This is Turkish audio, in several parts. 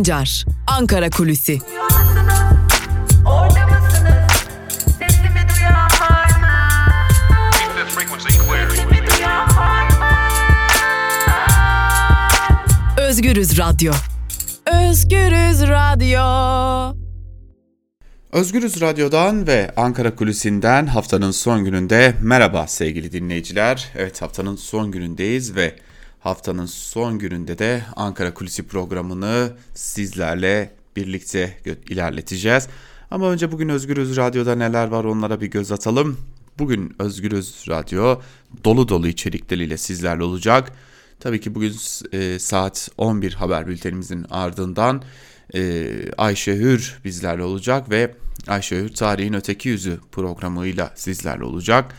Sancar, Ankara Kulüsi. Özgürüz Radyo. Özgürüz Radyo. Özgürüz Radyo'dan ve Ankara Kulisi'nden haftanın son gününde merhaba sevgili dinleyiciler. Evet haftanın son günündeyiz ve haftanın son gününde de Ankara Kulisi programını sizlerle birlikte ilerleteceğiz. Ama önce bugün Özgürüz Radyo'da neler var onlara bir göz atalım. Bugün Özgürüz Radyo dolu dolu içerikleriyle sizlerle olacak. Tabii ki bugün e, saat 11 haber bültenimizin ardından e, Ayşe Hür bizlerle olacak ve Ayşe Hür Tarihin Öteki Yüzü programıyla sizlerle olacak.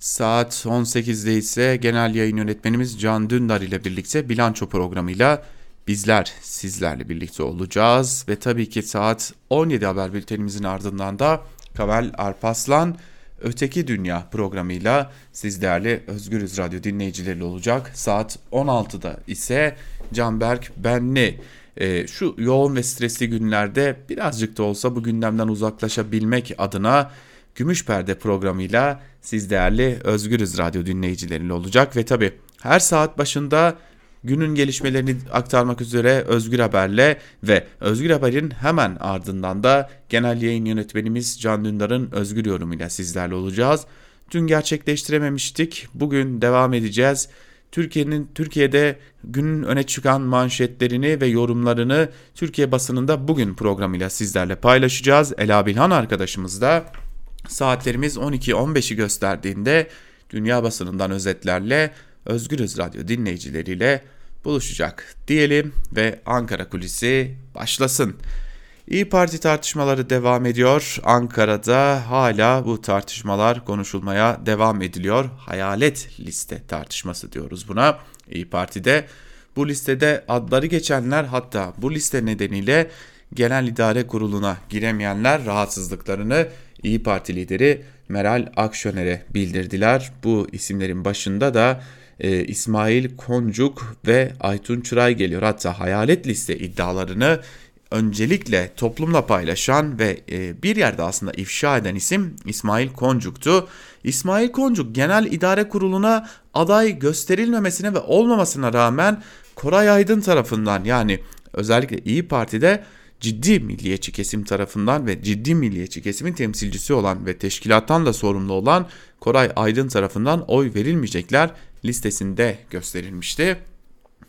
Saat 18'de ise genel yayın yönetmenimiz Can Dündar ile birlikte bilanço programıyla bizler sizlerle birlikte olacağız. Ve tabii ki saat 17 haber bültenimizin ardından da Kavel Arpaslan Öteki Dünya programıyla sizlerle Özgürüz Radyo dinleyicileri olacak. Saat 16'da ise Canberk Benli e, şu yoğun ve stresli günlerde birazcık da olsa bu gündemden uzaklaşabilmek adına Gümüş Perde programıyla siz değerli Özgürüz Radyo dinleyicileriyle olacak ve tabi her saat başında günün gelişmelerini aktarmak üzere Özgür Haber'le ve Özgür Haber'in hemen ardından da genel yayın yönetmenimiz Can Dündar'ın Özgür yorumuyla sizlerle olacağız. Dün gerçekleştirememiştik. Bugün devam edeceğiz. Türkiye'nin Türkiye'de günün öne çıkan manşetlerini ve yorumlarını Türkiye basınında bugün programıyla sizlerle paylaşacağız. Ela Bilhan arkadaşımız da saatlerimiz 12-15'i gösterdiğinde dünya basınından özetlerle Özgürüz Radyo dinleyicileriyle buluşacak diyelim ve Ankara Kulisi başlasın. İyi Parti tartışmaları devam ediyor. Ankara'da hala bu tartışmalar konuşulmaya devam ediliyor. Hayalet liste tartışması diyoruz buna. İyi Parti'de bu listede adları geçenler hatta bu liste nedeniyle Genel İdare Kurulu'na giremeyenler rahatsızlıklarını İyi Parti lideri Meral Akşener'e bildirdiler. Bu isimlerin başında da e, İsmail Koncuk ve Aytun Çıray geliyor. Hatta hayalet liste iddialarını öncelikle toplumla paylaşan ve e, bir yerde aslında ifşa eden isim İsmail Koncuk'tu. İsmail Koncuk Genel İdare Kurulu'na aday gösterilmemesine ve olmamasına rağmen Koray Aydın tarafından yani özellikle İyi Parti'de ciddi milliyetçi kesim tarafından ve ciddi milliyetçi kesimin temsilcisi olan ve teşkilattan da sorumlu olan Koray Aydın tarafından oy verilmeyecekler listesinde gösterilmişti.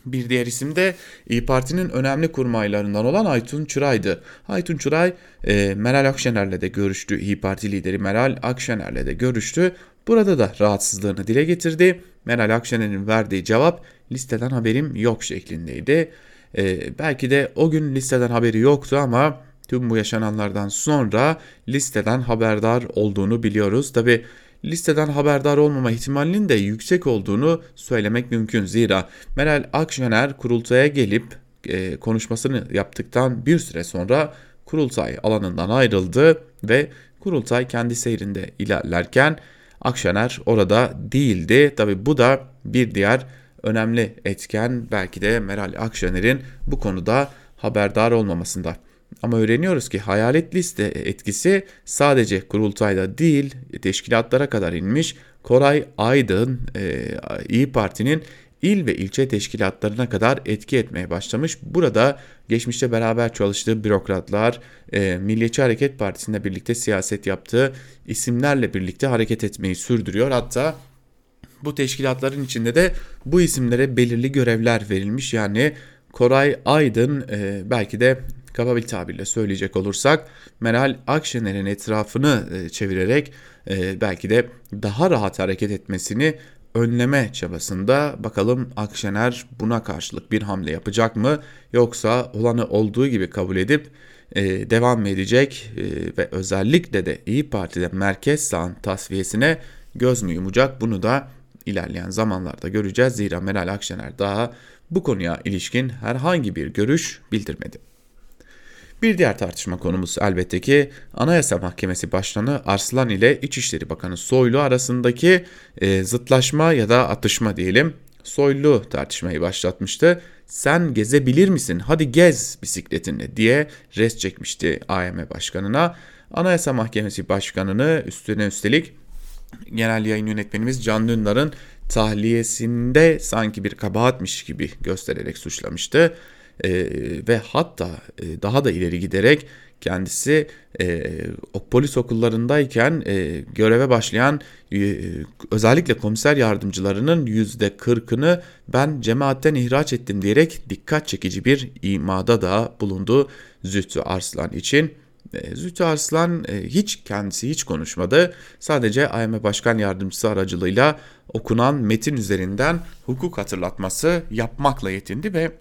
Bir diğer isim de İyi Parti'nin önemli kurmaylarından olan Aytun Çıray'dı. Aytun Çıray e, Meral Akşener'le de görüştü. İyi Parti lideri Meral Akşener'le de görüştü. Burada da rahatsızlığını dile getirdi. Meral Akşener'in verdiği cevap listeden haberim yok şeklindeydi. E, belki de o gün listeden haberi yoktu ama tüm bu yaşananlardan sonra listeden haberdar olduğunu biliyoruz. Tabi listeden haberdar olmama ihtimalinin de yüksek olduğunu söylemek mümkün. Zira Meral Akşener kurultaya gelip e, konuşmasını yaptıktan bir süre sonra kurultay alanından ayrıldı ve kurultay kendi seyrinde ilerlerken Akşener orada değildi. Tabi bu da bir diğer önemli etken belki de Meral Akşener'in bu konuda haberdar olmamasında. Ama öğreniyoruz ki hayalet liste etkisi sadece kurultayda değil teşkilatlara kadar inmiş. Koray Aydın e, İyi Parti'nin il ve ilçe teşkilatlarına kadar etki etmeye başlamış. Burada geçmişte beraber çalıştığı bürokratlar, e, Milliyetçi Hareket Partisi'nde birlikte siyaset yaptığı isimlerle birlikte hareket etmeyi sürdürüyor. Hatta bu teşkilatların içinde de bu isimlere belirli görevler verilmiş. Yani Koray Aydın e, belki de kaba bir tabirle söyleyecek olursak Meral Akşener'in etrafını e, çevirerek e, belki de daha rahat hareket etmesini önleme çabasında bakalım Akşener buna karşılık bir hamle yapacak mı yoksa olanı olduğu gibi kabul edip e, devam edecek e, ve özellikle de İyi Parti'de merkez sağın tasfiyesine göz mü yumacak bunu da ilerleyen zamanlarda göreceğiz. Zira Meral Akşener daha bu konuya ilişkin herhangi bir görüş bildirmedi. Bir diğer tartışma konumuz elbette ki Anayasa Mahkemesi Başkanı Arslan ile İçişleri Bakanı Soylu arasındaki e, zıtlaşma ya da atışma diyelim. Soylu tartışmayı başlatmıştı. sen gezebilir misin hadi gez bisikletinle diye res çekmişti AYM Başkanı'na. Anayasa Mahkemesi Başkanı'nı üstüne üstelik genel yayın yönetmenimiz Can Dündar'ın tahliyesinde sanki bir kabahatmiş gibi göstererek suçlamıştı. E, ve hatta e, daha da ileri giderek kendisi e, polis okullarındayken e, göreve başlayan e, özellikle komiser yardımcılarının yüzde kırkını ben cemaatten ihraç ettim diyerek dikkat çekici bir imada da bulundu Zühtü Arslan için. E, Zühtü Arslan e, hiç kendisi hiç konuşmadı. Sadece AYM Başkan Yardımcısı aracılığıyla okunan metin üzerinden hukuk hatırlatması yapmakla yetindi ve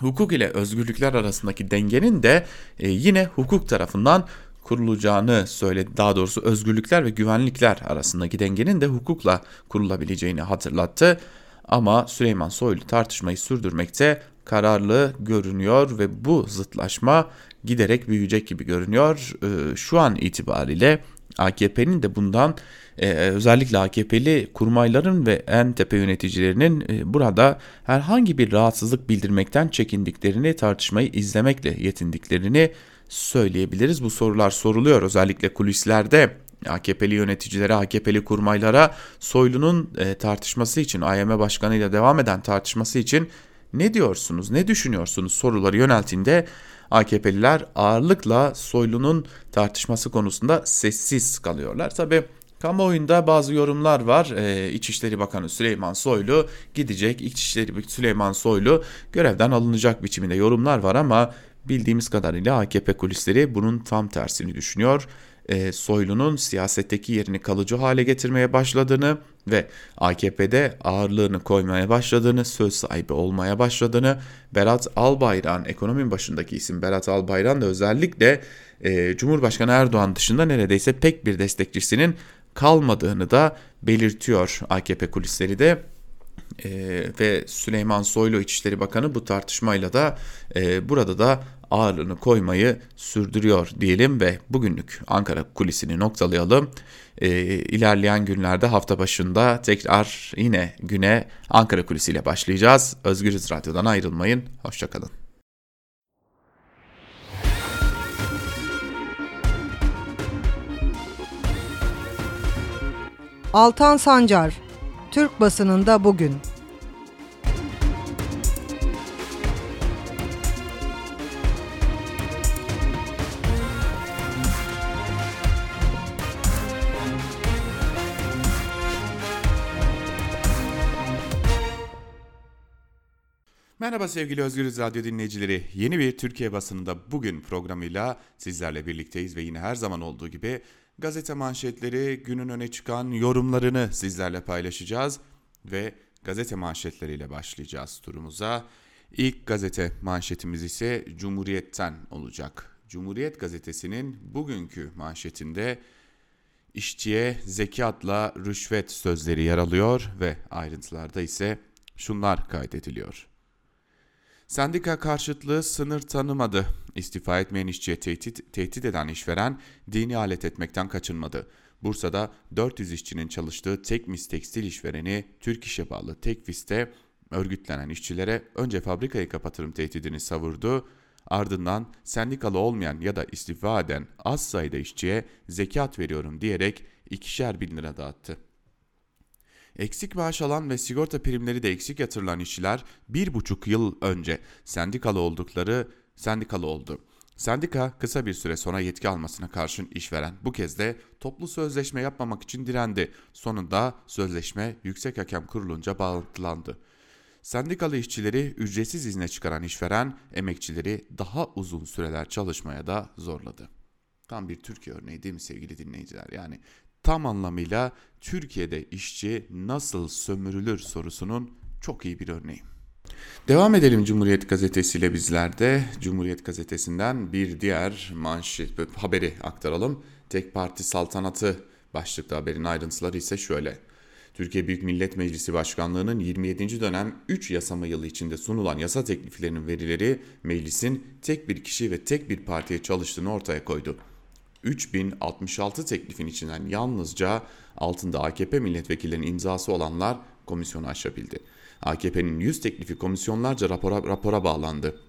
hukuk ile özgürlükler arasındaki dengenin de e, yine hukuk tarafından kurulacağını söyledi. Daha doğrusu özgürlükler ve güvenlikler arasındaki dengenin de hukukla kurulabileceğini hatırlattı. Ama Süleyman Soylu tartışmayı sürdürmekte kararlı görünüyor ve bu zıtlaşma giderek büyüyecek gibi görünüyor. E, şu an itibariyle AKP'nin de bundan e, özellikle AKP'li kurmayların ve en tepe yöneticilerinin e, burada herhangi bir rahatsızlık bildirmekten çekindiklerini tartışmayı izlemekle yetindiklerini söyleyebiliriz. Bu sorular soruluyor özellikle kulislerde AKP'li yöneticilere, AKP'li kurmaylara Soylu'nun e, tartışması için, AYM Başkanı'yla devam eden tartışması için ne diyorsunuz, ne düşünüyorsunuz soruları yönelttiğinde AKP'liler ağırlıkla Soylu'nun tartışması konusunda sessiz kalıyorlar. Tabi kamuoyunda bazı yorumlar var. Ee, İçişleri Bakanı Süleyman Soylu gidecek. İçişleri Süleyman Soylu görevden alınacak biçiminde yorumlar var ama bildiğimiz kadarıyla AKP kulisleri bunun tam tersini düşünüyor e, Soylu'nun siyasetteki yerini kalıcı hale getirmeye başladığını ve AKP'de ağırlığını koymaya başladığını, söz sahibi olmaya başladığını, Berat Albayrak'ın ekonominin başındaki isim Berat Albayrak'ın da özellikle e, Cumhurbaşkanı Erdoğan dışında neredeyse pek bir destekçisinin kalmadığını da belirtiyor AKP kulisleri de. Ee, ve Süleyman Soylu İçişleri Bakanı bu tartışmayla da e, burada da ağırlığını koymayı sürdürüyor diyelim ve bugünlük Ankara kulisini noktalayalım. E, ilerleyen günlerde hafta başında tekrar yine güne Ankara kulisiyle başlayacağız. Özgürüz Radyo'dan ayrılmayın. Hoşçakalın. Altan Sancar, Türk basınında bugün. Merhaba sevgili Özgürüz Radyo dinleyicileri. Yeni bir Türkiye basınında bugün programıyla sizlerle birlikteyiz ve yine her zaman olduğu gibi gazete manşetleri, günün öne çıkan yorumlarını sizlerle paylaşacağız ve gazete manşetleriyle başlayacağız turumuza. İlk gazete manşetimiz ise Cumhuriyet'ten olacak. Cumhuriyet gazetesinin bugünkü manşetinde işçiye zekatla rüşvet sözleri yer alıyor ve ayrıntılarda ise şunlar kaydediliyor. Sendika karşıtlığı sınır tanımadı. İstifa etmeyen işçiye tehdit, tehdit eden işveren dini alet etmekten kaçınmadı. Bursa'da 400 işçinin çalıştığı Tekmis Tekstil işvereni Türk İş'e bağlı Tekfis'te örgütlenen işçilere önce fabrikayı kapatırım tehdidini savurdu. Ardından sendikalı olmayan ya da istifa eden az sayıda işçiye zekat veriyorum diyerek ikişer bin lira dağıttı. Eksik maaş alan ve sigorta primleri de eksik yatırılan işçiler bir buçuk yıl önce sendikalı oldukları sendikalı oldu. Sendika kısa bir süre sonra yetki almasına karşın işveren bu kez de toplu sözleşme yapmamak için direndi. Sonunda sözleşme Yüksek Hakem Kurulunca bağlantılandı. Sendikalı işçileri ücretsiz izne çıkaran işveren emekçileri daha uzun süreler çalışmaya da zorladı. Tam bir Türkiye örneği değil mi sevgili dinleyiciler? Yani tam anlamıyla Türkiye'de işçi nasıl sömürülür sorusunun çok iyi bir örneği. Devam edelim Cumhuriyet Gazetesi ile bizlerde. Cumhuriyet Gazetesi'nden bir diğer manşet haberi aktaralım. Tek parti saltanatı başlıklı haberin ayrıntıları ise şöyle. Türkiye Büyük Millet Meclisi Başkanlığı'nın 27. dönem 3 yasama yılı içinde sunulan yasa tekliflerinin verileri meclisin tek bir kişi ve tek bir partiye çalıştığını ortaya koydu. 3066 teklifin içinden yalnızca altında AKP milletvekillerinin imzası olanlar komisyonu aşabildi. AKP'nin 100 teklifi komisyonlarca rapora, rapora bağlandı.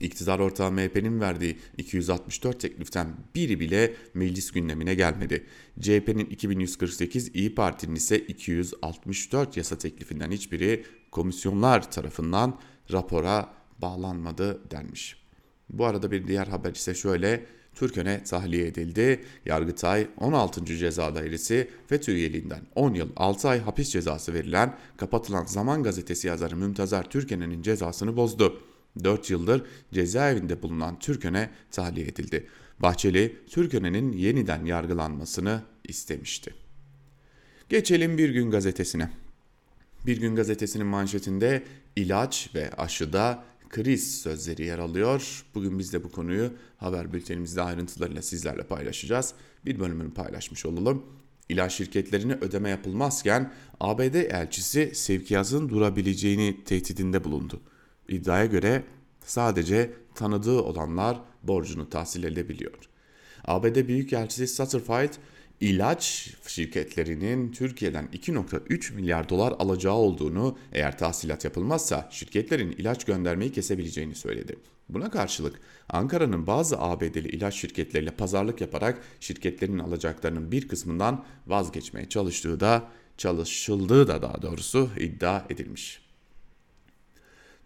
İktidar ortağı MHP'nin verdiği 264 tekliften biri bile meclis gündemine gelmedi. CHP'nin 2148, İyi Parti'nin ise 264 yasa teklifinden hiçbiri komisyonlar tarafından rapora bağlanmadı denmiş. Bu arada bir diğer haber ise şöyle. Türkön'e tahliye edildi. Yargıtay 16. Ceza Dairesi FETÖ üyeliğinden 10 yıl 6 ay hapis cezası verilen kapatılan Zaman Gazetesi yazarı Mümtazer Türken'in cezasını bozdu. 4 yıldır cezaevinde bulunan Türkön'e tahliye edildi. Bahçeli, Türkön'ün yeniden yargılanmasını istemişti. Geçelim Bir Gün Gazetesi'ne. Bir Gün Gazetesi'nin manşetinde ilaç ve aşıda kriz sözleri yer alıyor. Bugün biz de bu konuyu haber bültenimizde ayrıntılarıyla sizlerle paylaşacağız. Bir bölümünü paylaşmış olalım. İlaç şirketlerine ödeme yapılmazken ABD elçisi sevkiyatın durabileceğini tehdidinde bulundu. İddiaya göre sadece tanıdığı olanlar borcunu tahsil edebiliyor. ABD Büyükelçisi Satterfield ilaç şirketlerinin Türkiye'den 2.3 milyar dolar alacağı olduğunu eğer tahsilat yapılmazsa şirketlerin ilaç göndermeyi kesebileceğini söyledi. Buna karşılık Ankara'nın bazı ABD'li ilaç şirketleriyle pazarlık yaparak şirketlerin alacaklarının bir kısmından vazgeçmeye çalıştığı da çalışıldığı da daha doğrusu iddia edilmiş.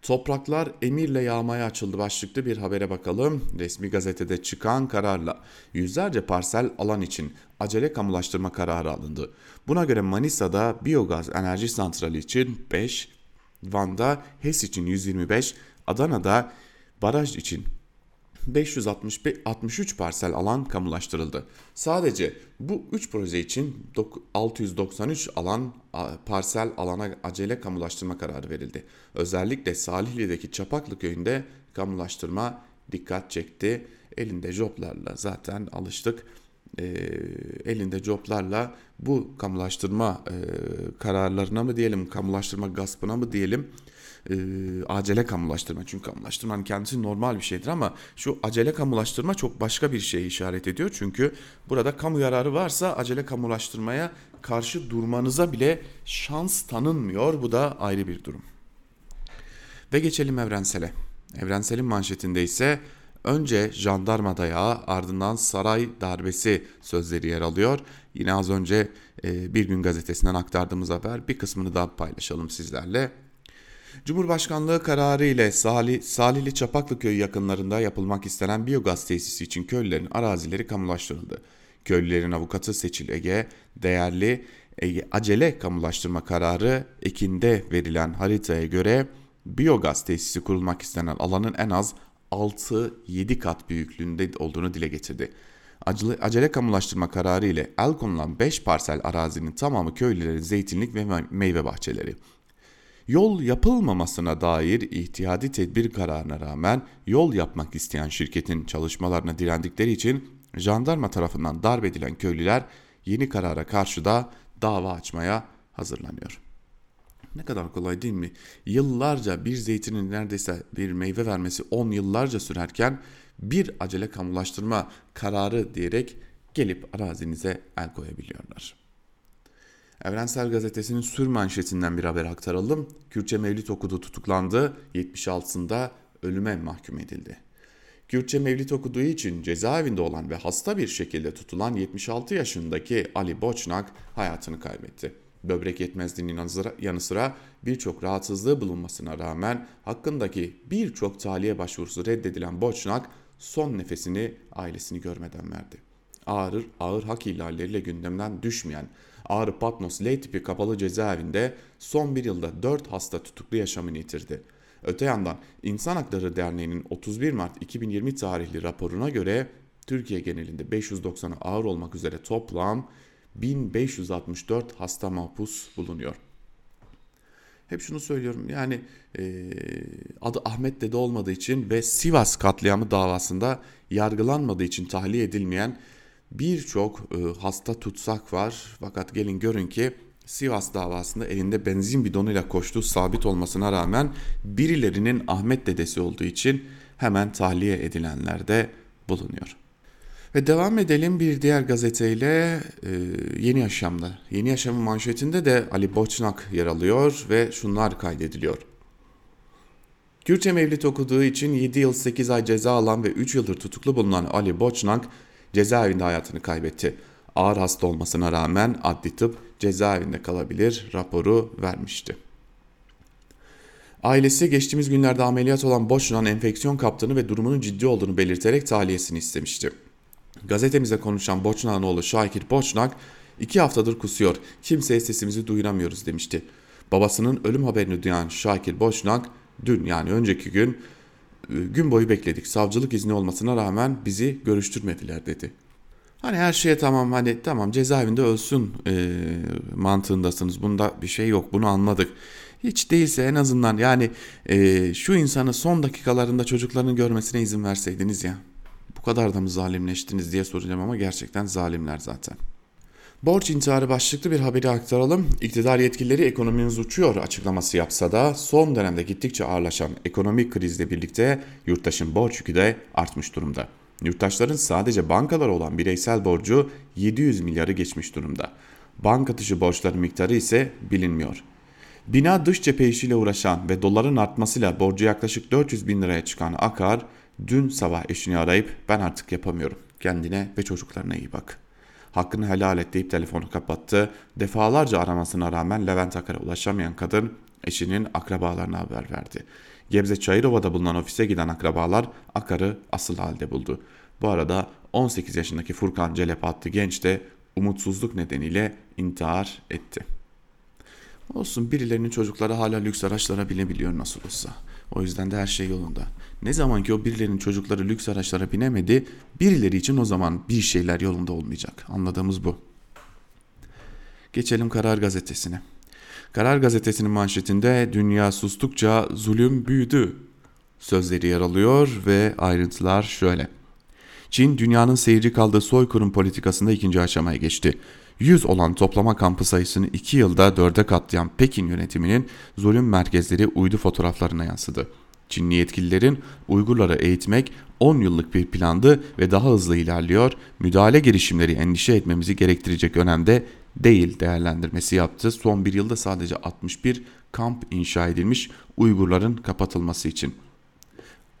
Topraklar emirle yağmaya açıldı başlıklı bir habere bakalım. Resmi gazetede çıkan kararla yüzlerce parsel alan için acele kamulaştırma kararı alındı. Buna göre Manisa'da biyogaz enerji santrali için 5, Van'da HES için 125, Adana'da baraj için 563 parsel alan kamulaştırıldı. Sadece bu 3 proje için 693 alan parsel alana acele kamulaştırma kararı verildi. Özellikle Salihli'deki Çapaklı köyünde kamulaştırma dikkat çekti. Elinde joplarla zaten alıştık. E, elinde joplarla bu kamulaştırma e, kararlarına mı diyelim, kamulaştırma gaspına mı diyelim e, acele kamulaştırma. Çünkü kamulaştırmanın kendisi normal bir şeydir ama şu acele kamulaştırma çok başka bir şeye işaret ediyor. Çünkü burada kamu yararı varsa acele kamulaştırmaya karşı durmanıza bile şans tanınmıyor. Bu da ayrı bir durum. Ve geçelim evrensele. Evrensel'in manşetinde ise önce jandarma dayağı ardından saray darbesi sözleri yer alıyor. Yine az önce e, bir gün gazetesinden aktardığımız haber bir kısmını daha paylaşalım sizlerle. Cumhurbaşkanlığı kararı ile Salih, Salihli Çapaklı Köyü yakınlarında yapılmak istenen biyogaz tesisi için köylülerin arazileri kamulaştırıldı. Köylülerin avukatı Seçil Ege, değerli Ege acele kamulaştırma kararı Ekim'de verilen haritaya göre biyogaz tesisi kurulmak istenen alanın en az 6-7 kat büyüklüğünde olduğunu dile getirdi. Acele, acele kamulaştırma kararı ile el konulan 5 parsel arazinin tamamı köylülerin zeytinlik ve meyve bahçeleri. Yol yapılmamasına dair ihtiyadi tedbir kararına rağmen yol yapmak isteyen şirketin çalışmalarına direndikleri için jandarma tarafından darp edilen köylüler yeni karara karşı da dava açmaya hazırlanıyor. Ne kadar kolay değil mi? Yıllarca bir zeytinin neredeyse bir meyve vermesi 10 yıllarca sürerken bir acele kamulaştırma kararı diyerek gelip arazinize el koyabiliyorlar. Evrensel Gazetesi'nin sür manşetinden bir haber aktaralım. Kürtçe Mevlid okudu tutuklandı, 76'sında ölüme mahkum edildi. Kürtçe Mevlid okuduğu için cezaevinde olan ve hasta bir şekilde tutulan 76 yaşındaki Ali Boçnak hayatını kaybetti. Böbrek yetmezliğinin yanı sıra birçok rahatsızlığı bulunmasına rağmen hakkındaki birçok tahliye başvurusu reddedilen Boçnak son nefesini ailesini görmeden verdi. Ağır, ağır hak ihlalleriyle gündemden düşmeyen Ağrı Patnos L tipi kapalı cezaevinde son bir yılda 4 hasta tutuklu yaşamını yitirdi. Öte yandan İnsan Hakları Derneği'nin 31 Mart 2020 tarihli raporuna göre Türkiye genelinde 590'a ağır olmak üzere toplam 1564 hasta mahpus bulunuyor. Hep şunu söylüyorum yani e, adı Ahmet Dede olmadığı için ve Sivas katliamı davasında yargılanmadığı için tahliye edilmeyen birçok e, hasta tutsak var. Fakat gelin görün ki Sivas davasında elinde benzin bidonuyla koştuğu sabit olmasına rağmen birilerinin Ahmet dedesi olduğu için hemen tahliye edilenler de bulunuyor. Ve devam edelim bir diğer gazeteyle e, Yeni Yaşam'da. Yeni Yaşam'ın manşetinde de Ali Boçnak yer alıyor ve şunlar kaydediliyor. Kürtçe Mevlid okuduğu için 7 yıl 8 ay ceza alan ve 3 yıldır tutuklu bulunan Ali Boçnak cezaevinde hayatını kaybetti. Ağır hasta olmasına rağmen adli tıp cezaevinde kalabilir raporu vermişti. Ailesi geçtiğimiz günlerde ameliyat olan Boçnak'ın enfeksiyon kaptığını ve durumunun ciddi olduğunu belirterek tahliyesini istemişti. Gazetemize konuşan Boçnak'ın oğlu Şakir Boçnak, iki haftadır kusuyor, kimseye sesimizi duyuramıyoruz demişti. Babasının ölüm haberini duyan Şakir Boçnak, dün yani önceki gün gün boyu bekledik. Savcılık izni olmasına rağmen bizi görüştürmediler dedi. Hani her şeye tamam hani tamam cezaevinde ölsün e, mantığındasınız. Bunda bir şey yok bunu anladık. Hiç değilse en azından yani e, şu insanı son dakikalarında çocuklarını görmesine izin verseydiniz ya. Bu kadar da mı zalimleştiniz diye soracağım ama gerçekten zalimler zaten. Borç intiharı başlıklı bir haberi aktaralım. İktidar yetkilileri ekonomimiz uçuyor açıklaması yapsa da son dönemde gittikçe ağırlaşan ekonomik krizle birlikte yurttaşın borç yükü de artmış durumda. Yurttaşların sadece bankalara olan bireysel borcu 700 milyarı geçmiş durumda. Banka dışı borçların miktarı ise bilinmiyor. Bina dış cephe işiyle uğraşan ve doların artmasıyla borcu yaklaşık 400 bin liraya çıkan Akar, dün sabah eşini arayıp ben artık yapamıyorum. Kendine ve çocuklarına iyi bak. Hakkını helal et deyip telefonu kapattı. Defalarca aramasına rağmen Levent Akar'a ulaşamayan kadın eşinin akrabalarına haber verdi. Gebze Çayırova'da bulunan ofise giden akrabalar Akar'ı asıl halde buldu. Bu arada 18 yaşındaki Furkan Celep adlı genç de umutsuzluk nedeniyle intihar etti. Olsun birilerinin çocukları hala lüks araçlara binebiliyor nasıl olsa. O yüzden de her şey yolunda. Ne zaman ki o birilerinin çocukları lüks araçlara binemedi, birileri için o zaman bir şeyler yolunda olmayacak. Anladığımız bu. Geçelim Karar Gazetesi'ne. Karar Gazetesi'nin manşetinde dünya sustukça zulüm büyüdü sözleri yer alıyor ve ayrıntılar şöyle. Çin dünyanın seyirci kaldığı soykırım politikasında ikinci aşamaya geçti. 100 olan toplama kampı sayısını 2 yılda 4'e katlayan Pekin yönetiminin zulüm merkezleri uydu fotoğraflarına yansıdı. Çinli yetkililerin Uygurları eğitmek 10 yıllık bir plandı ve daha hızlı ilerliyor. Müdahale girişimleri endişe etmemizi gerektirecek önemde değil değerlendirmesi yaptı. Son bir yılda sadece 61 kamp inşa edilmiş Uygurların kapatılması için.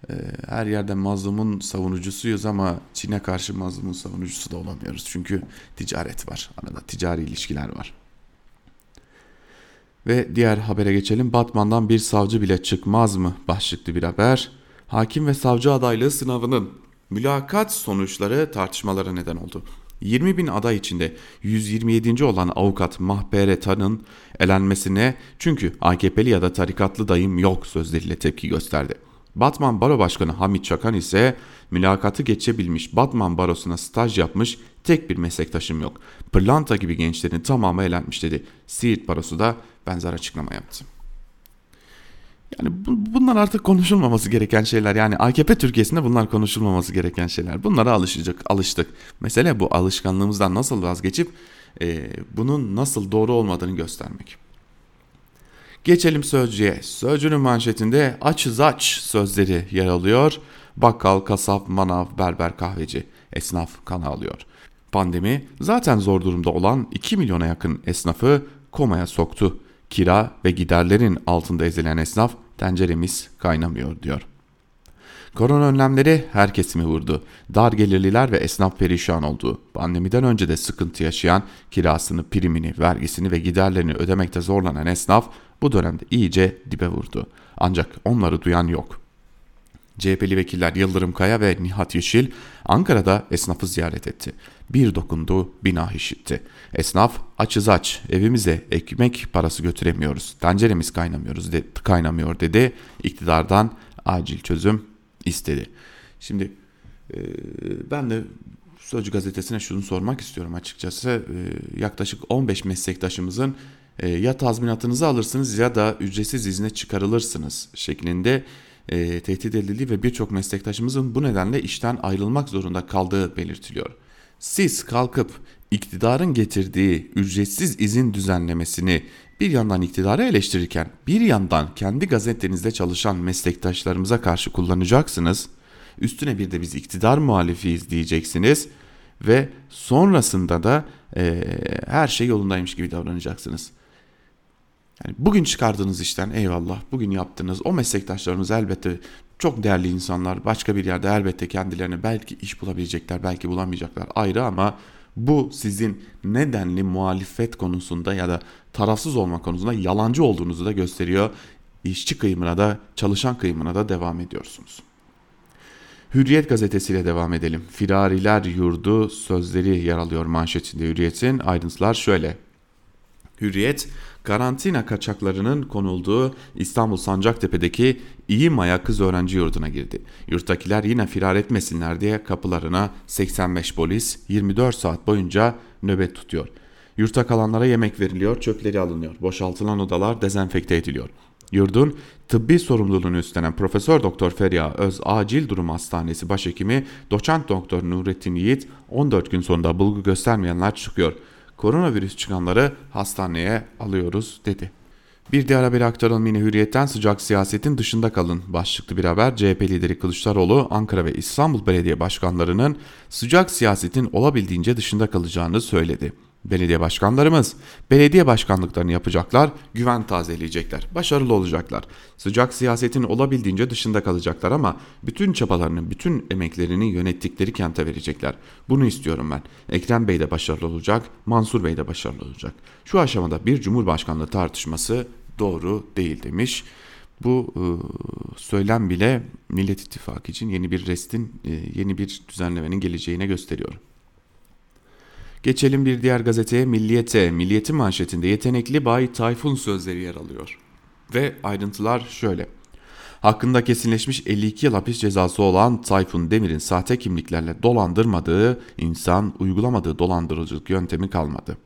Ee, her yerde mazlumun savunucusuyuz ama Çin'e karşı mazlumun savunucusu da olamıyoruz. Çünkü ticaret var. Arada ticari ilişkiler var. Ve diğer habere geçelim. Batman'dan bir savcı bile çıkmaz mı? Başlıklı bir haber. Hakim ve savcı adaylığı sınavının mülakat sonuçları tartışmalara neden oldu. 20 bin aday içinde 127. olan avukat Mahpere Tan'ın elenmesine çünkü AKP'li ya da tarikatlı dayım yok sözleriyle tepki gösterdi. Batman Baro Başkanı Hamit Çakan ise mülakatı geçebilmiş Batman Barosu'na staj yapmış tek bir meslektaşım yok. Pırlanta gibi gençlerin tamamı elenmiş dedi. Siirt Barosu da benzer açıklama yaptı. Yani bu, bunlar artık konuşulmaması gereken şeyler. Yani AKP Türkiye'sinde bunlar konuşulmaması gereken şeyler. Bunlara alışacak, alıştık. Mesele bu alışkanlığımızdan nasıl vazgeçip e, bunun nasıl doğru olmadığını göstermek. Geçelim sözcüye. Sözcünün manşetinde açız aç sözleri yer alıyor. Bakkal, kasap, manav, berber, kahveci, esnaf kan alıyor. Pandemi zaten zor durumda olan 2 milyona yakın esnafı komaya soktu. Kira ve giderlerin altında ezilen esnaf tenceremiz kaynamıyor diyor. Korona önlemleri her kesimi vurdu. Dar gelirliler ve esnaf perişan oldu. Pandemiden önce de sıkıntı yaşayan, kirasını, primini, vergisini ve giderlerini ödemekte zorlanan esnaf bu dönemde iyice dibe vurdu. Ancak onları duyan yok. CHP'li vekiller Yıldırım Kaya ve Nihat Yeşil Ankara'da esnafı ziyaret etti. Bir dokundu, bina işitti. Esnaf açız aç, evimize ekmek parası götüremiyoruz, tenceremiz kaynamıyoruz de, kaynamıyor dedi. İktidardan acil çözüm istedi. Şimdi e, ben de Sözcü gazetesine şunu sormak istiyorum açıkçası. E, yaklaşık 15 meslektaşımızın e, ya tazminatınızı alırsınız ya da ücretsiz izne çıkarılırsınız şeklinde e, tehdit edildiği ve birçok meslektaşımızın bu nedenle işten ayrılmak zorunda kaldığı belirtiliyor. Siz kalkıp iktidarın getirdiği ücretsiz izin düzenlemesini bir yandan iktidarı eleştirirken bir yandan kendi gazetenizde çalışan meslektaşlarımıza karşı kullanacaksınız. üstüne bir de biz iktidar muhalifiyiz diyeceksiniz ve sonrasında da e, her şey yolundaymış gibi davranacaksınız. Yani bugün çıkardığınız işten eyvallah, bugün yaptığınız o meslektaşlarımız elbette çok değerli insanlar. Başka bir yerde elbette kendilerine belki iş bulabilecekler, belki bulamayacaklar ayrı ama bu sizin nedenli muhalefet konusunda ya da tarafsız olma konusunda yalancı olduğunuzu da gösteriyor. İşçi kıyımına da çalışan kıyımına da devam ediyorsunuz. Hürriyet gazetesiyle devam edelim. Firariler yurdu sözleri yer alıyor manşetinde Hürriyet'in. Ayrıntılar şöyle. Hürriyet, karantina kaçaklarının konulduğu İstanbul Sancaktepe'deki İyi Maya Kız Öğrenci Yurdu'na girdi. Yurttakiler yine firar etmesinler diye kapılarına 85 polis 24 saat boyunca nöbet tutuyor. Yurtta kalanlara yemek veriliyor, çöpleri alınıyor, boşaltılan odalar dezenfekte ediliyor. Yurdun tıbbi sorumluluğunu üstlenen Profesör Doktor Feriha Öz Acil Durum Hastanesi Başhekimi Doçent Doktor Nurettin Yiğit 14 gün sonunda bulgu göstermeyenler çıkıyor. Koronavirüs çıkanları hastaneye alıyoruz dedi. Bir diğer haberi aktaralım yine hürriyetten sıcak siyasetin dışında kalın başlıklı bir haber. CHP lideri Kılıçdaroğlu Ankara ve İstanbul Belediye Başkanlarının sıcak siyasetin olabildiğince dışında kalacağını söyledi. Belediye başkanlarımız belediye başkanlıklarını yapacaklar, güven tazeleyecekler, başarılı olacaklar. Sıcak siyasetin olabildiğince dışında kalacaklar ama bütün çabalarını, bütün emeklerini yönettikleri kente verecekler. Bunu istiyorum ben. Ekrem Bey de başarılı olacak, Mansur Bey de başarılı olacak. Şu aşamada bir cumhurbaşkanlığı tartışması doğru değil demiş. Bu e, söylem bile Millet İttifakı için yeni bir restin, e, yeni bir düzenlemenin geleceğine gösteriyor. Geçelim bir diğer gazeteye Milliyet'e. Milliyet'in manşetinde yetenekli Bay Tayfun sözleri yer alıyor. Ve ayrıntılar şöyle. Hakkında kesinleşmiş 52 yıl hapis cezası olan Tayfun Demir'in sahte kimliklerle dolandırmadığı, insan uygulamadığı dolandırıcılık yöntemi kalmadı.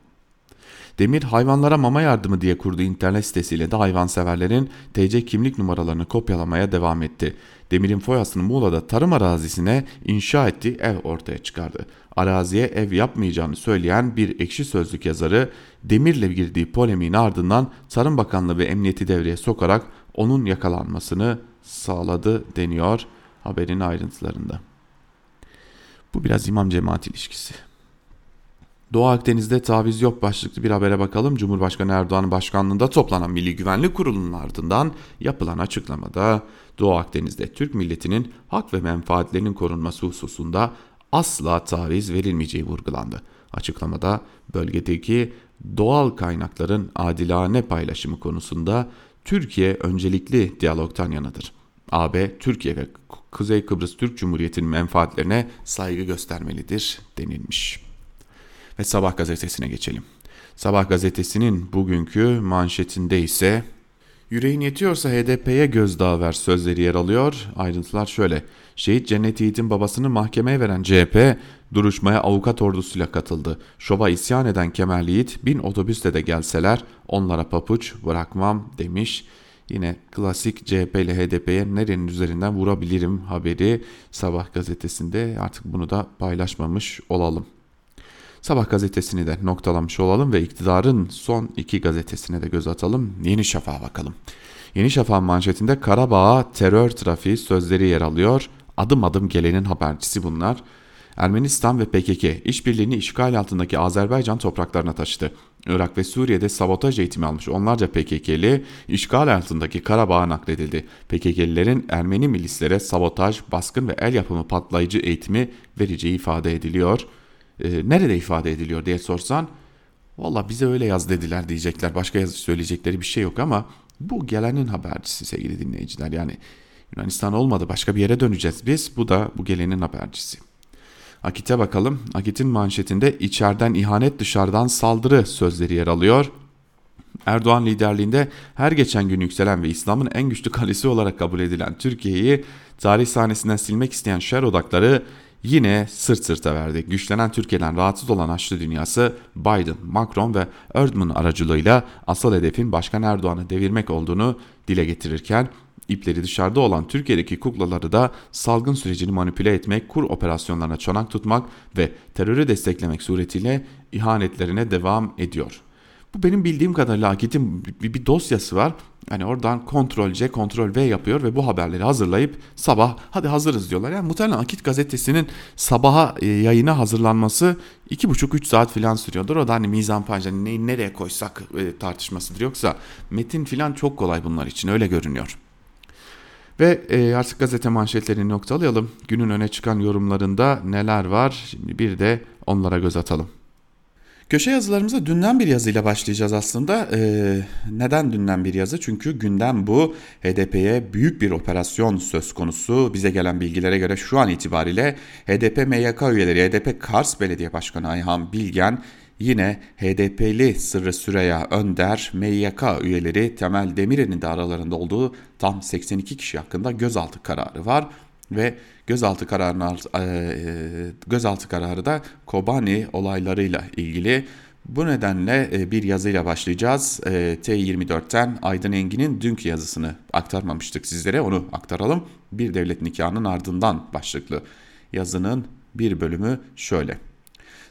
Demir hayvanlara mama yardımı diye kurduğu internet sitesiyle de hayvanseverlerin TC kimlik numaralarını kopyalamaya devam etti. Demir'in foyasını Muğla'da tarım arazisine inşa ettiği ev ortaya çıkardı. Araziye ev yapmayacağını söyleyen bir ekşi sözlük yazarı Demir'le girdiği polemiğin ardından Tarım Bakanlığı ve Emniyeti devreye sokarak onun yakalanmasını sağladı deniyor haberin ayrıntılarında. Bu biraz imam cemaat ilişkisi. Doğu Akdeniz'de taviz yok başlıklı bir habere bakalım. Cumhurbaşkanı Erdoğan'ın başkanlığında toplanan Milli Güvenlik Kurulu'nun ardından yapılan açıklamada Doğu Akdeniz'de Türk milletinin hak ve menfaatlerinin korunması hususunda asla taviz verilmeyeceği vurgulandı. Açıklamada bölgedeki doğal kaynakların adilane paylaşımı konusunda Türkiye öncelikli diyalogtan yanadır. AB, Türkiye ve Kuzey Kıbrıs Türk Cumhuriyeti'nin menfaatlerine saygı göstermelidir denilmiş. Ve Sabah gazetesine geçelim. Sabah gazetesinin bugünkü manşetinde ise Yüreğin yetiyorsa HDP'ye gözdağı ver sözleri yer alıyor. Ayrıntılar şöyle. Şehit Cennet Yiğit'in babasını mahkemeye veren CHP duruşmaya avukat ordusuyla katıldı. Şoba isyan eden Kemal Yiğit bin otobüsle de gelseler onlara papuç bırakmam demiş. Yine klasik CHP ile HDP'ye nerenin üzerinden vurabilirim haberi Sabah gazetesinde artık bunu da paylaşmamış olalım. Sabah gazetesini de noktalamış olalım ve iktidarın son iki gazetesine de göz atalım. Yeni Şafak'a bakalım. Yeni Şafak'ın manşetinde Karabağ'a terör trafiği sözleri yer alıyor. Adım adım gelenin habercisi bunlar. Ermenistan ve PKK işbirliğini işgal altındaki Azerbaycan topraklarına taşıdı. Irak ve Suriye'de sabotaj eğitimi almış onlarca PKK'li işgal altındaki Karabağ'a nakledildi. PKK'lilerin Ermeni milislere sabotaj, baskın ve el yapımı patlayıcı eğitimi vereceği ifade ediliyor e, nerede ifade ediliyor diye sorsan valla bize öyle yaz dediler diyecekler. Başka yazı söyleyecekleri bir şey yok ama bu gelenin habercisi sevgili dinleyiciler. Yani Yunanistan olmadı başka bir yere döneceğiz biz. Bu da bu gelenin habercisi. Akit'e bakalım. Akit'in manşetinde içeriden ihanet dışarıdan saldırı sözleri yer alıyor. Erdoğan liderliğinde her geçen gün yükselen ve İslam'ın en güçlü kalesi olarak kabul edilen Türkiye'yi tarih sahnesinden silmek isteyen şer odakları yine sırt sırta verdi. Güçlenen Türkiye'den rahatsız olan Haçlı dünyası Biden, Macron ve Erdman aracılığıyla asıl hedefin Başkan Erdoğan'ı devirmek olduğunu dile getirirken ipleri dışarıda olan Türkiye'deki kuklaları da salgın sürecini manipüle etmek, kur operasyonlarına çonak tutmak ve terörü desteklemek suretiyle ihanetlerine devam ediyor. Bu benim bildiğim kadarıyla Akit'in bir dosyası var. Hani oradan kontrol C, kontrol V yapıyor ve bu haberleri hazırlayıp sabah hadi hazırız diyorlar. Yani muhtemelen Akit gazetesinin sabaha e, yayına hazırlanması 2,5-3 saat falan sürüyordur. O da hani mizanpaj, hani neyi nereye koysak e, tartışmasıdır. Yoksa metin falan çok kolay bunlar için öyle görünüyor. Ve e, artık gazete manşetlerini noktalayalım. Günün öne çıkan yorumlarında neler var? Şimdi bir de onlara göz atalım. Köşe yazılarımıza dünden bir yazıyla başlayacağız aslında. Ee, neden dünden bir yazı? Çünkü gündem bu. HDP'ye büyük bir operasyon söz konusu. Bize gelen bilgilere göre şu an itibariyle HDP MYK üyeleri, HDP Kars Belediye Başkanı Ayhan Bilgen Yine HDP'li Sırrı Süreya Önder, MYK üyeleri Temel Demirel'in de aralarında olduğu tam 82 kişi hakkında gözaltı kararı var ve gözaltı kararı e, gözaltı kararı da Kobani olaylarıyla ilgili. Bu nedenle e, bir yazıyla başlayacağız. E, T24'ten Aydın Engin'in dünkü yazısını aktarmamıştık sizlere. Onu aktaralım. Bir devlet nikahının ardından başlıklı yazının bir bölümü şöyle.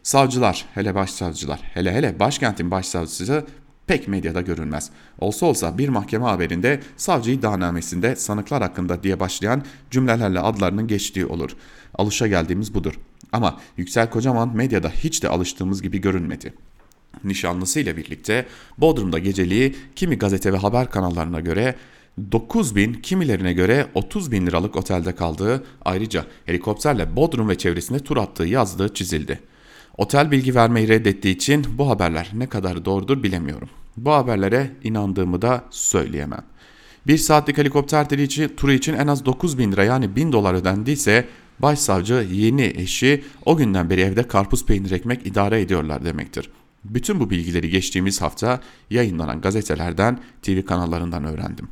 Savcılar, hele başsavcılar, hele hele başkentin başsavcısı pek medyada görünmez. Olsa olsa bir mahkeme haberinde savcı iddianamesinde sanıklar hakkında diye başlayan cümlelerle adlarının geçtiği olur. Alışa geldiğimiz budur. Ama Yüksel Kocaman medyada hiç de alıştığımız gibi görünmedi. Nişanlısıyla birlikte Bodrum'da geceliği kimi gazete ve haber kanallarına göre 9 bin kimilerine göre 30 bin liralık otelde kaldığı ayrıca helikopterle Bodrum ve çevresinde tur attığı yazdığı çizildi. Otel bilgi vermeyi reddettiği için bu haberler ne kadar doğrudur bilemiyorum. Bu haberlere inandığımı da söyleyemem. Bir saatlik helikopter turu için en az 9 bin lira yani 1000 dolar ödendiyse başsavcı yeni eşi o günden beri evde karpuz peynir ekmek idare ediyorlar demektir. Bütün bu bilgileri geçtiğimiz hafta yayınlanan gazetelerden, TV kanallarından öğrendim.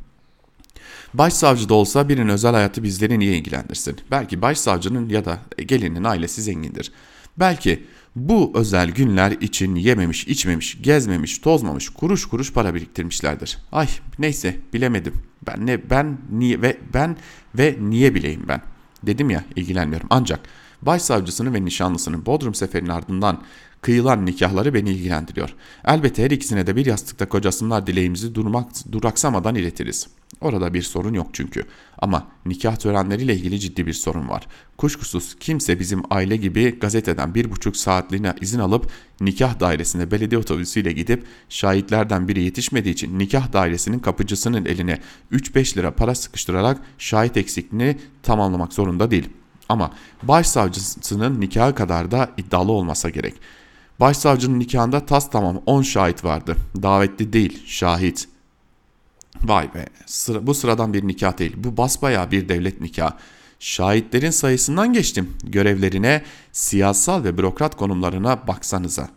Başsavcı da olsa birinin özel hayatı bizleri niye ilgilendirsin? Belki başsavcının ya da gelinin ailesi zengindir. Belki bu özel günler için yememiş, içmemiş, gezmemiş, tozmamış, kuruş kuruş para biriktirmişlerdir. Ay neyse bilemedim. Ben ne ben niye ve ben ve niye bileyim ben. Dedim ya ilgilenmiyorum. Ancak başsavcısının ve nişanlısının Bodrum seferinin ardından kıyılan nikahları beni ilgilendiriyor. Elbette her ikisine de bir yastıkta kocasınlar dileğimizi durmak, duraksamadan iletiriz. Orada bir sorun yok çünkü. Ama nikah törenleriyle ilgili ciddi bir sorun var. Kuşkusuz kimse bizim aile gibi gazeteden bir buçuk saatliğine izin alıp nikah dairesine belediye otobüsüyle gidip şahitlerden biri yetişmediği için nikah dairesinin kapıcısının eline 3-5 lira para sıkıştırarak şahit eksikliğini tamamlamak zorunda değil. Ama başsavcısının nikahı kadar da iddialı olmasa gerek. Başsavcının nikahında tas tamam 10 şahit vardı. Davetli değil, şahit. Vay be sıra, bu sıradan bir nikah değil. Bu basbayağı bir devlet nikahı. Şahitlerin sayısından geçtim. Görevlerine, siyasal ve bürokrat konumlarına baksanıza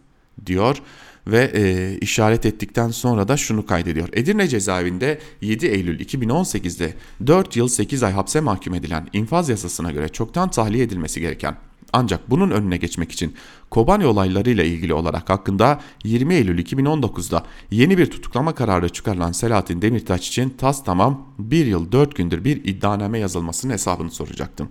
diyor ve e, işaret ettikten sonra da şunu kaydediyor. Edirne cezaevinde 7 Eylül 2018'de 4 yıl 8 ay hapse mahkum edilen infaz yasasına göre çoktan tahliye edilmesi gereken ancak bunun önüne geçmek için Kobani olaylarıyla ilgili olarak hakkında 20 Eylül 2019'da yeni bir tutuklama kararı çıkarılan Selahattin Demirtaş için tas tamam 1 yıl 4 gündür bir iddianame yazılmasının hesabını soracaktım.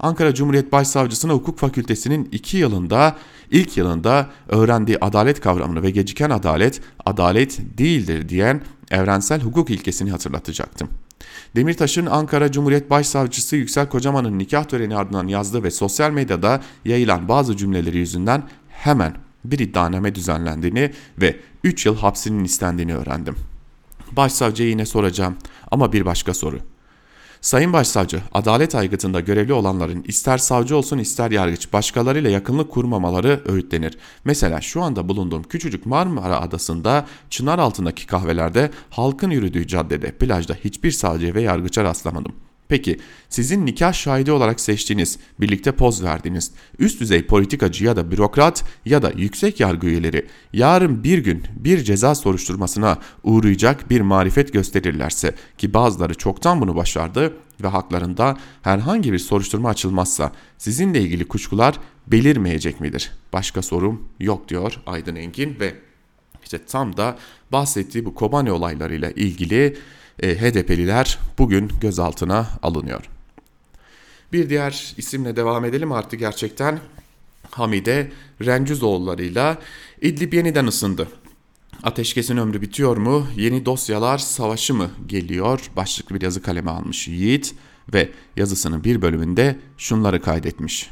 Ankara Cumhuriyet Başsavcısına Hukuk Fakültesinin 2 yılında ilk yılında öğrendiği adalet kavramını ve geciken adalet adalet değildir diyen evrensel hukuk ilkesini hatırlatacaktım. Demirtaş'ın Ankara Cumhuriyet Başsavcısı Yüksel Kocaman'ın nikah töreni ardından yazdığı ve sosyal medyada yayılan bazı cümleleri yüzünden hemen bir iddianame düzenlendiğini ve 3 yıl hapsinin istendiğini öğrendim. Başsavcıya yine soracağım ama bir başka soru. Sayın Başsavcı, adalet aygıtında görevli olanların ister savcı olsun ister yargıç başkalarıyla yakınlık kurmamaları öğütlenir. Mesela şu anda bulunduğum küçücük Marmara Adası'nda çınar altındaki kahvelerde halkın yürüdüğü caddede plajda hiçbir savcı ve yargıça rastlamadım. Peki sizin nikah şahidi olarak seçtiğiniz, birlikte poz verdiğiniz üst düzey politikacı ya da bürokrat ya da yüksek yargı üyeleri yarın bir gün bir ceza soruşturmasına uğrayacak bir marifet gösterirlerse ki bazıları çoktan bunu başardı ve haklarında herhangi bir soruşturma açılmazsa sizinle ilgili kuşkular belirmeyecek midir? Başka sorum yok diyor Aydın Engin ve işte tam da bahsettiği bu Kobani olaylarıyla ilgili HDP'liler bugün gözaltına alınıyor. Bir diğer isimle devam edelim artık gerçekten Hamide Rencüzoğulları'yla İdlib yeniden ısındı. Ateşkesin ömrü bitiyor mu? Yeni dosyalar savaşı mı geliyor? Başlıklı bir yazı kaleme almış Yiğit ve yazısının bir bölümünde şunları kaydetmiş.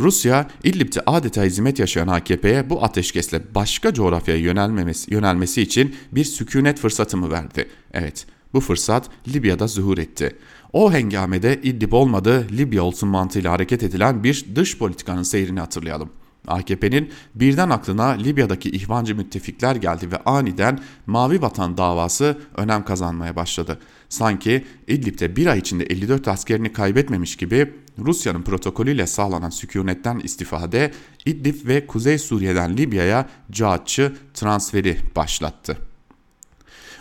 Rusya, İdlib'de adeta hizmet yaşayan AKP'ye bu ateşkesle başka coğrafyaya yönelmemesi, yönelmesi için bir sükunet fırsatı mı verdi? Evet, bu fırsat Libya'da zuhur etti. O hengamede İdlib olmadı, Libya olsun mantığıyla hareket edilen bir dış politikanın seyrini hatırlayalım. AKP'nin birden aklına Libya'daki ihvancı müttefikler geldi ve aniden Mavi Vatan davası önem kazanmaya başladı. Sanki İdlib'de bir ay içinde 54 askerini kaybetmemiş gibi Rusya'nın protokolüyle sağlanan sükunetten istifade İdlib ve Kuzey Suriye'den Libya'ya cahatçı transferi başlattı.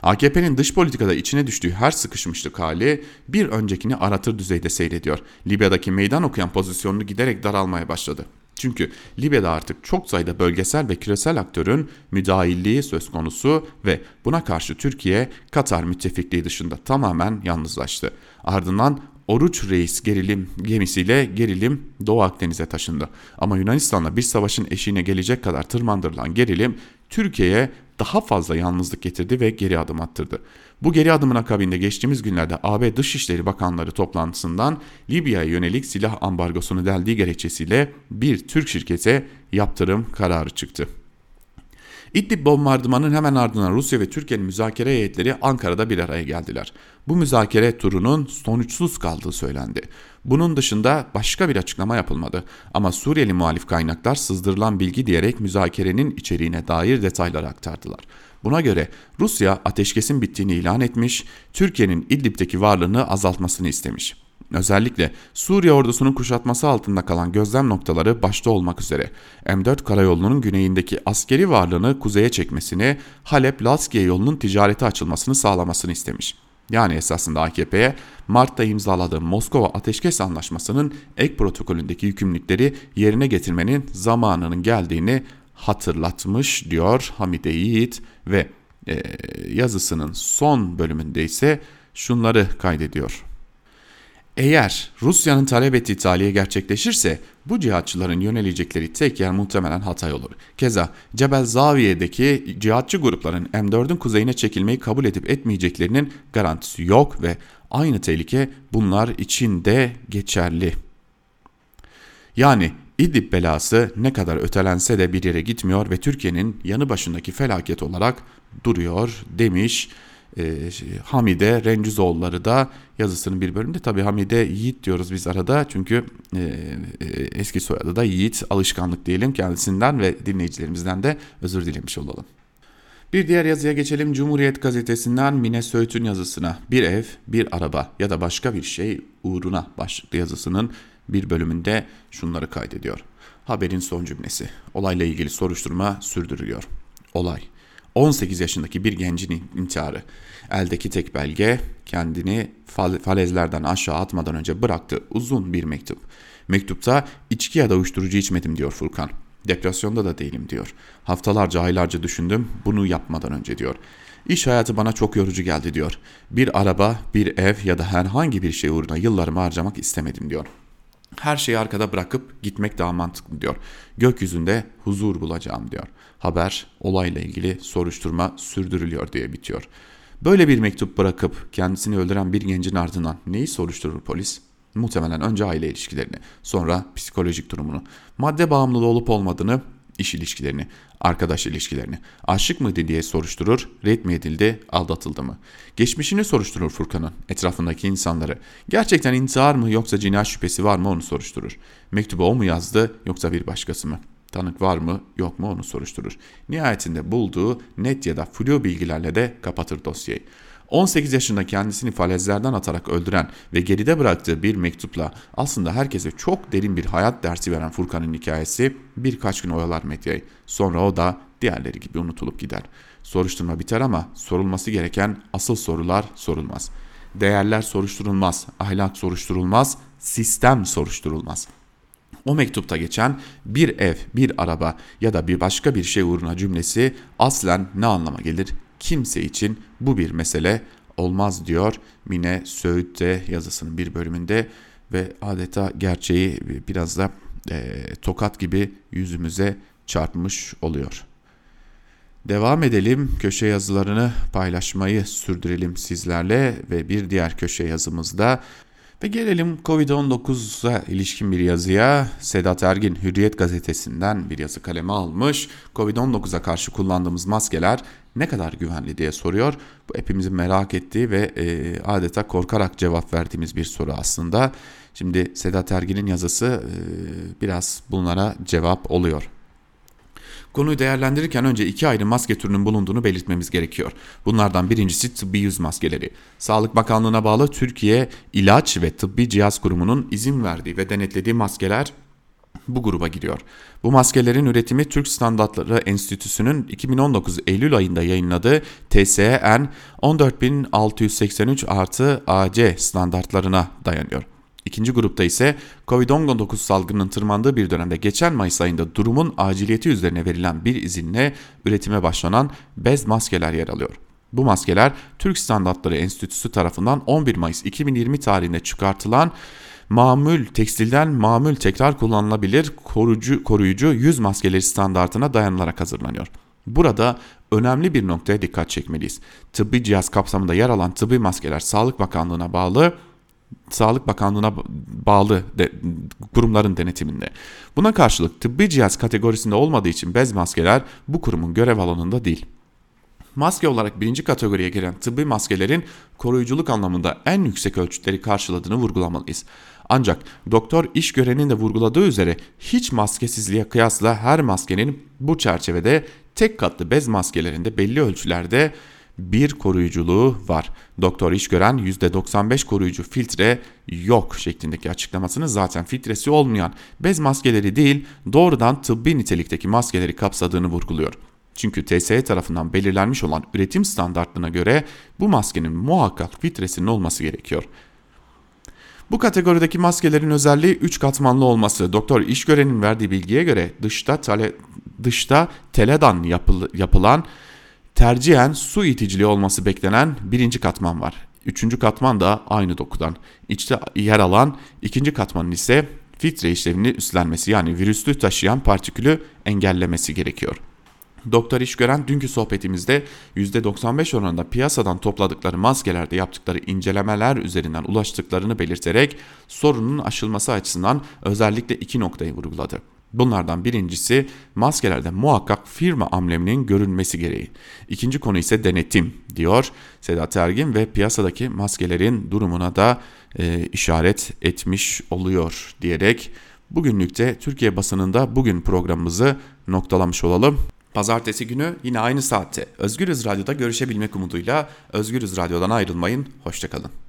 AKP'nin dış politikada içine düştüğü her sıkışmışlık hali bir öncekini aratır düzeyde seyrediyor. Libya'daki meydan okuyan pozisyonunu giderek daralmaya başladı. Çünkü Libya'da artık çok sayıda bölgesel ve küresel aktörün müdahilliği söz konusu ve buna karşı Türkiye Katar müttefikliği dışında tamamen yalnızlaştı. Ardından Oruç Reis gerilim gemisiyle gerilim Doğu Akdeniz'e taşındı. Ama Yunanistan'la bir savaşın eşiğine gelecek kadar tırmandırılan gerilim Türkiye'ye daha fazla yalnızlık getirdi ve geri adım attırdı. Bu geri adımın akabinde geçtiğimiz günlerde AB Dışişleri Bakanları toplantısından Libya'ya yönelik silah ambargosunu deldiği gerekçesiyle bir Türk şirkete yaptırım kararı çıktı. İdlib bombardımanın hemen ardından Rusya ve Türkiye'nin müzakere heyetleri Ankara'da bir araya geldiler. Bu müzakere turunun sonuçsuz kaldığı söylendi. Bunun dışında başka bir açıklama yapılmadı ama Suriyeli muhalif kaynaklar sızdırılan bilgi diyerek müzakerenin içeriğine dair detaylar aktardılar. Buna göre Rusya ateşkesin bittiğini ilan etmiş, Türkiye'nin İdlib'deki varlığını azaltmasını istemiş. Özellikle Suriye ordusunun kuşatması altında kalan gözlem noktaları başta olmak üzere M4 karayolunun güneyindeki askeri varlığını kuzeye çekmesini, Halep-Laskiye yolunun ticarete açılmasını sağlamasını istemiş. Yani esasında AKP'ye Mart'ta imzaladığı Moskova Ateşkes Anlaşması'nın ek protokolündeki yükümlülükleri yerine getirmenin zamanının geldiğini hatırlatmış diyor Hamide Yiğit ve e, yazısının son bölümünde ise şunları kaydediyor. Eğer Rusya'nın talep ettiği tahliye gerçekleşirse bu cihatçıların yönelecekleri tek yer muhtemelen Hatay olur. Keza Cebel Zaviye'deki cihatçı grupların M4'ün kuzeyine çekilmeyi kabul edip etmeyeceklerinin garantisi yok ve aynı tehlike bunlar için de geçerli. Yani İdlib belası ne kadar ötelense de bir yere gitmiyor ve Türkiye'nin yanı başındaki felaket olarak duruyor demiş e, Hamide Rencizoğulları da yazısının bir bölümünde. Tabi Hamide Yiğit diyoruz biz arada çünkü e, e, eski soyadı da Yiğit alışkanlık diyelim kendisinden ve dinleyicilerimizden de özür dilemiş olalım. Bir diğer yazıya geçelim. Cumhuriyet gazetesinden Mine Söğüt'ün yazısına bir ev, bir araba ya da başka bir şey uğruna başlıklı yazısının bir bölümünde şunları kaydediyor. Haberin son cümlesi. Olayla ilgili soruşturma sürdürülüyor. Olay 18 yaşındaki bir gencin intiharı. Eldeki tek belge kendini falezlerden aşağı atmadan önce bıraktığı uzun bir mektup. Mektupta içki ya da uyuşturucu içmedim diyor Furkan. Depresyonda da değilim diyor. Haftalarca aylarca düşündüm bunu yapmadan önce diyor. İş hayatı bana çok yorucu geldi diyor. Bir araba, bir ev ya da herhangi bir şey uğruna yıllarımı harcamak istemedim diyor. Her şeyi arkada bırakıp gitmek daha mantıklı diyor. Gökyüzünde huzur bulacağım diyor. Haber olayla ilgili soruşturma sürdürülüyor diye bitiyor. Böyle bir mektup bırakıp kendisini öldüren bir gencin ardından neyi soruşturur polis? Muhtemelen önce aile ilişkilerini, sonra psikolojik durumunu, madde bağımlılığı olup olmadığını, iş ilişkilerini, arkadaş ilişkilerini, aşık mıydı diye soruşturur, red mi edildi, aldatıldı mı? Geçmişini soruşturur Furkan'ın, etrafındaki insanları. Gerçekten intihar mı yoksa cinayet şüphesi var mı onu soruşturur. Mektubu o mu yazdı yoksa bir başkası mı? Tanık var mı yok mu onu soruşturur. Nihayetinde bulduğu net ya da flu bilgilerle de kapatır dosyayı. 18 yaşında kendisini falezlerden atarak öldüren ve geride bıraktığı bir mektupla aslında herkese çok derin bir hayat dersi veren Furkan'ın hikayesi birkaç gün oyalar medyayı. Sonra o da diğerleri gibi unutulup gider. Soruşturma biter ama sorulması gereken asıl sorular sorulmaz. Değerler soruşturulmaz, ahlak soruşturulmaz, sistem soruşturulmaz. O mektupta geçen bir ev, bir araba ya da bir başka bir şey uğruna cümlesi aslen ne anlama gelir? Kimse için bu bir mesele olmaz diyor Mine Söğüt'te yazısının bir bölümünde ve adeta gerçeği biraz da e, tokat gibi yüzümüze çarpmış oluyor. Devam edelim köşe yazılarını paylaşmayı sürdürelim sizlerle ve bir diğer köşe yazımızda ve gelelim Covid-19'a ilişkin bir yazıya. Sedat Ergin Hürriyet gazetesinden bir yazı kaleme almış. Covid-19'a karşı kullandığımız maskeler ne kadar güvenli diye soruyor. Bu hepimizin merak ettiği ve e, adeta korkarak cevap verdiğimiz bir soru aslında. Şimdi Sedat Ergin'in yazısı e, biraz bunlara cevap oluyor. Konuyu değerlendirirken önce iki ayrı maske türünün bulunduğunu belirtmemiz gerekiyor. Bunlardan birincisi tıbbi yüz maskeleri. Sağlık Bakanlığı'na bağlı Türkiye İlaç ve Tıbbi Cihaz Kurumu'nun izin verdiği ve denetlediği maskeler bu gruba giriyor. Bu maskelerin üretimi Türk Standartları Enstitüsü'nün 2019 Eylül ayında yayınladığı TSN 14683 artı AC standartlarına dayanıyor. İkinci grupta ise Covid-19 salgının tırmandığı bir dönemde geçen Mayıs ayında durumun aciliyeti üzerine verilen bir izinle üretime başlanan bez maskeler yer alıyor. Bu maskeler Türk Standartları Enstitüsü tarafından 11 Mayıs 2020 tarihinde çıkartılan mamül tekstilden mamül tekrar kullanılabilir koruyucu, koruyucu yüz maskeleri standartına dayanılarak hazırlanıyor. Burada önemli bir noktaya dikkat çekmeliyiz. Tıbbi cihaz kapsamında yer alan tıbbi maskeler Sağlık Bakanlığı'na bağlı Sağlık Bakanlığı'na bağlı de, kurumların denetiminde. Buna karşılık tıbbi cihaz kategorisinde olmadığı için bez maskeler bu kurumun görev alanında değil. Maske olarak birinci kategoriye giren tıbbi maskelerin koruyuculuk anlamında en yüksek ölçütleri karşıladığını vurgulamalıyız. Ancak doktor iş görenin de vurguladığı üzere hiç maskesizliğe kıyasla her maskenin bu çerçevede tek katlı bez maskelerinde belli ölçülerde bir koruyuculuğu var. Doktor iş gören %95 koruyucu filtre yok şeklindeki açıklamasını zaten filtresi olmayan bez maskeleri değil doğrudan tıbbi nitelikteki maskeleri kapsadığını vurguluyor. Çünkü TSE tarafından belirlenmiş olan üretim standartlarına göre bu maskenin muhakkak filtresinin olması gerekiyor. Bu kategorideki maskelerin özelliği 3 katmanlı olması. Doktor iş görenin verdiği bilgiye göre dışta tele, dışta teledan yapıl, yapılan tercihen su iticiliği olması beklenen birinci katman var. Üçüncü katman da aynı dokudan. İçte yer alan ikinci katmanın ise filtre işlevini üstlenmesi yani virüslü taşıyan partikülü engellemesi gerekiyor. Doktor iş gören dünkü sohbetimizde %95 oranında piyasadan topladıkları maskelerde yaptıkları incelemeler üzerinden ulaştıklarını belirterek sorunun aşılması açısından özellikle iki noktayı vurguladı. Bunlardan birincisi maskelerde muhakkak firma ambleminin görünmesi gereği. İkinci konu ise denetim diyor Sedat Ergin ve piyasadaki maskelerin durumuna da e, işaret etmiş oluyor diyerek bugünlükte Türkiye basınında bugün programımızı noktalamış olalım. Pazartesi günü yine aynı saatte Özgürüz Radyo'da görüşebilmek umuduyla Özgürüz Radyo'dan ayrılmayın. Hoşçakalın.